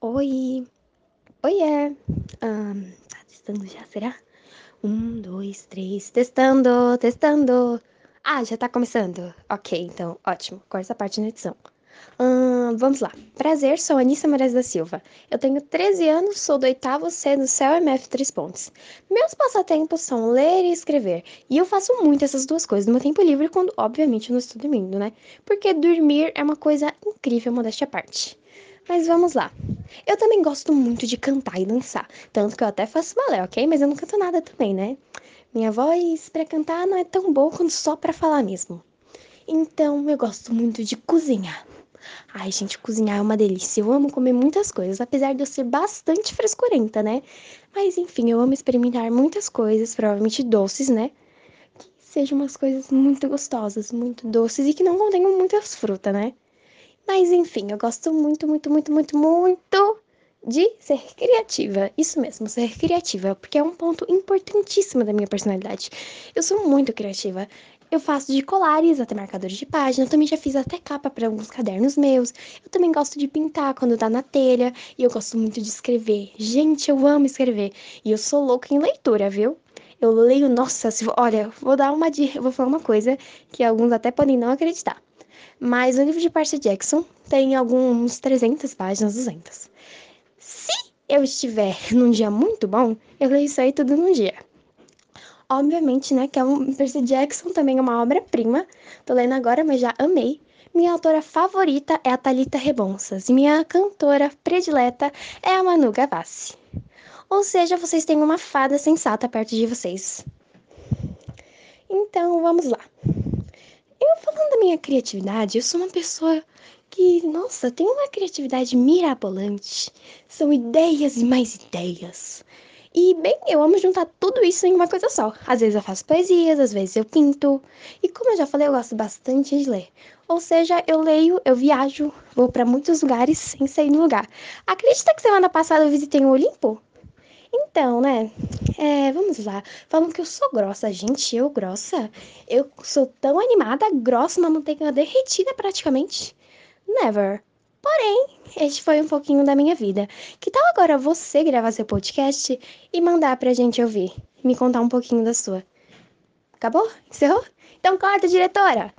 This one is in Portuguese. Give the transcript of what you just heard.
Oi, oiê. Ahn, tá testando já, será? Um, dois, três, testando, testando. Ah, já tá começando. Ok, então, ótimo. Corta essa parte na edição. Ahn, vamos lá. Prazer, sou Anissa Moraes da Silva. Eu tenho 13 anos, sou do oitavo C do Céu MF Três Pontes. Meus passatempos são ler e escrever. E eu faço muito essas duas coisas no meu tempo livre quando, obviamente, eu não estou dormindo, né? Porque dormir é uma coisa incrível, modéstia à parte. Mas vamos lá. Eu também gosto muito de cantar e dançar. Tanto que eu até faço balé, ok? Mas eu não canto nada também, né? Minha voz para cantar não é tão boa quanto só para falar mesmo. Então eu gosto muito de cozinhar. Ai, gente, cozinhar é uma delícia. Eu amo comer muitas coisas, apesar de eu ser bastante frescurenta, né? Mas enfim, eu amo experimentar muitas coisas, provavelmente doces, né? Que sejam umas coisas muito gostosas, muito doces e que não contenham muitas frutas, né? Mas enfim, eu gosto muito, muito, muito, muito, muito de ser criativa. Isso mesmo, ser criativa, porque é um ponto importantíssimo da minha personalidade. Eu sou muito criativa. Eu faço de colares até marcadores de página, eu também já fiz até capa para alguns cadernos meus. Eu também gosto de pintar quando tá na telha, e eu gosto muito de escrever. Gente, eu amo escrever. E eu sou louca em leitura, viu? Eu leio, nossa, se, olha, vou dar uma vou falar uma coisa que alguns até podem não acreditar. Mas o livro de Percy Jackson tem alguns 300 páginas, 200. Se eu estiver num dia muito bom, eu leio isso aí tudo num dia. Obviamente, né, que é um Percy Jackson também é uma obra-prima. Tô lendo agora, mas já amei. Minha autora favorita é a Talita Rebonsas e minha cantora predileta é a Manu Gavassi. Ou seja, vocês têm uma fada sensata perto de vocês. Então, vamos lá. Eu falando da minha criatividade, eu sou uma pessoa que, nossa, tem uma criatividade mirabolante. São ideias e mais ideias. E, bem, eu amo juntar tudo isso em uma coisa só. Às vezes eu faço poesias, às vezes eu pinto. E como eu já falei, eu gosto bastante de ler. Ou seja, eu leio, eu viajo, vou para muitos lugares sem sair do lugar. Acredita que semana passada eu visitei o Olimpo? Então, né? É, vamos lá. Falam que eu sou grossa. Gente, eu grossa? Eu sou tão animada, grossa, uma manteiga derretida praticamente. Never. Porém, este foi um pouquinho da minha vida. Que tal agora você gravar seu podcast e mandar pra gente ouvir? Me contar um pouquinho da sua. Acabou? Encerrou? Então corta, diretora!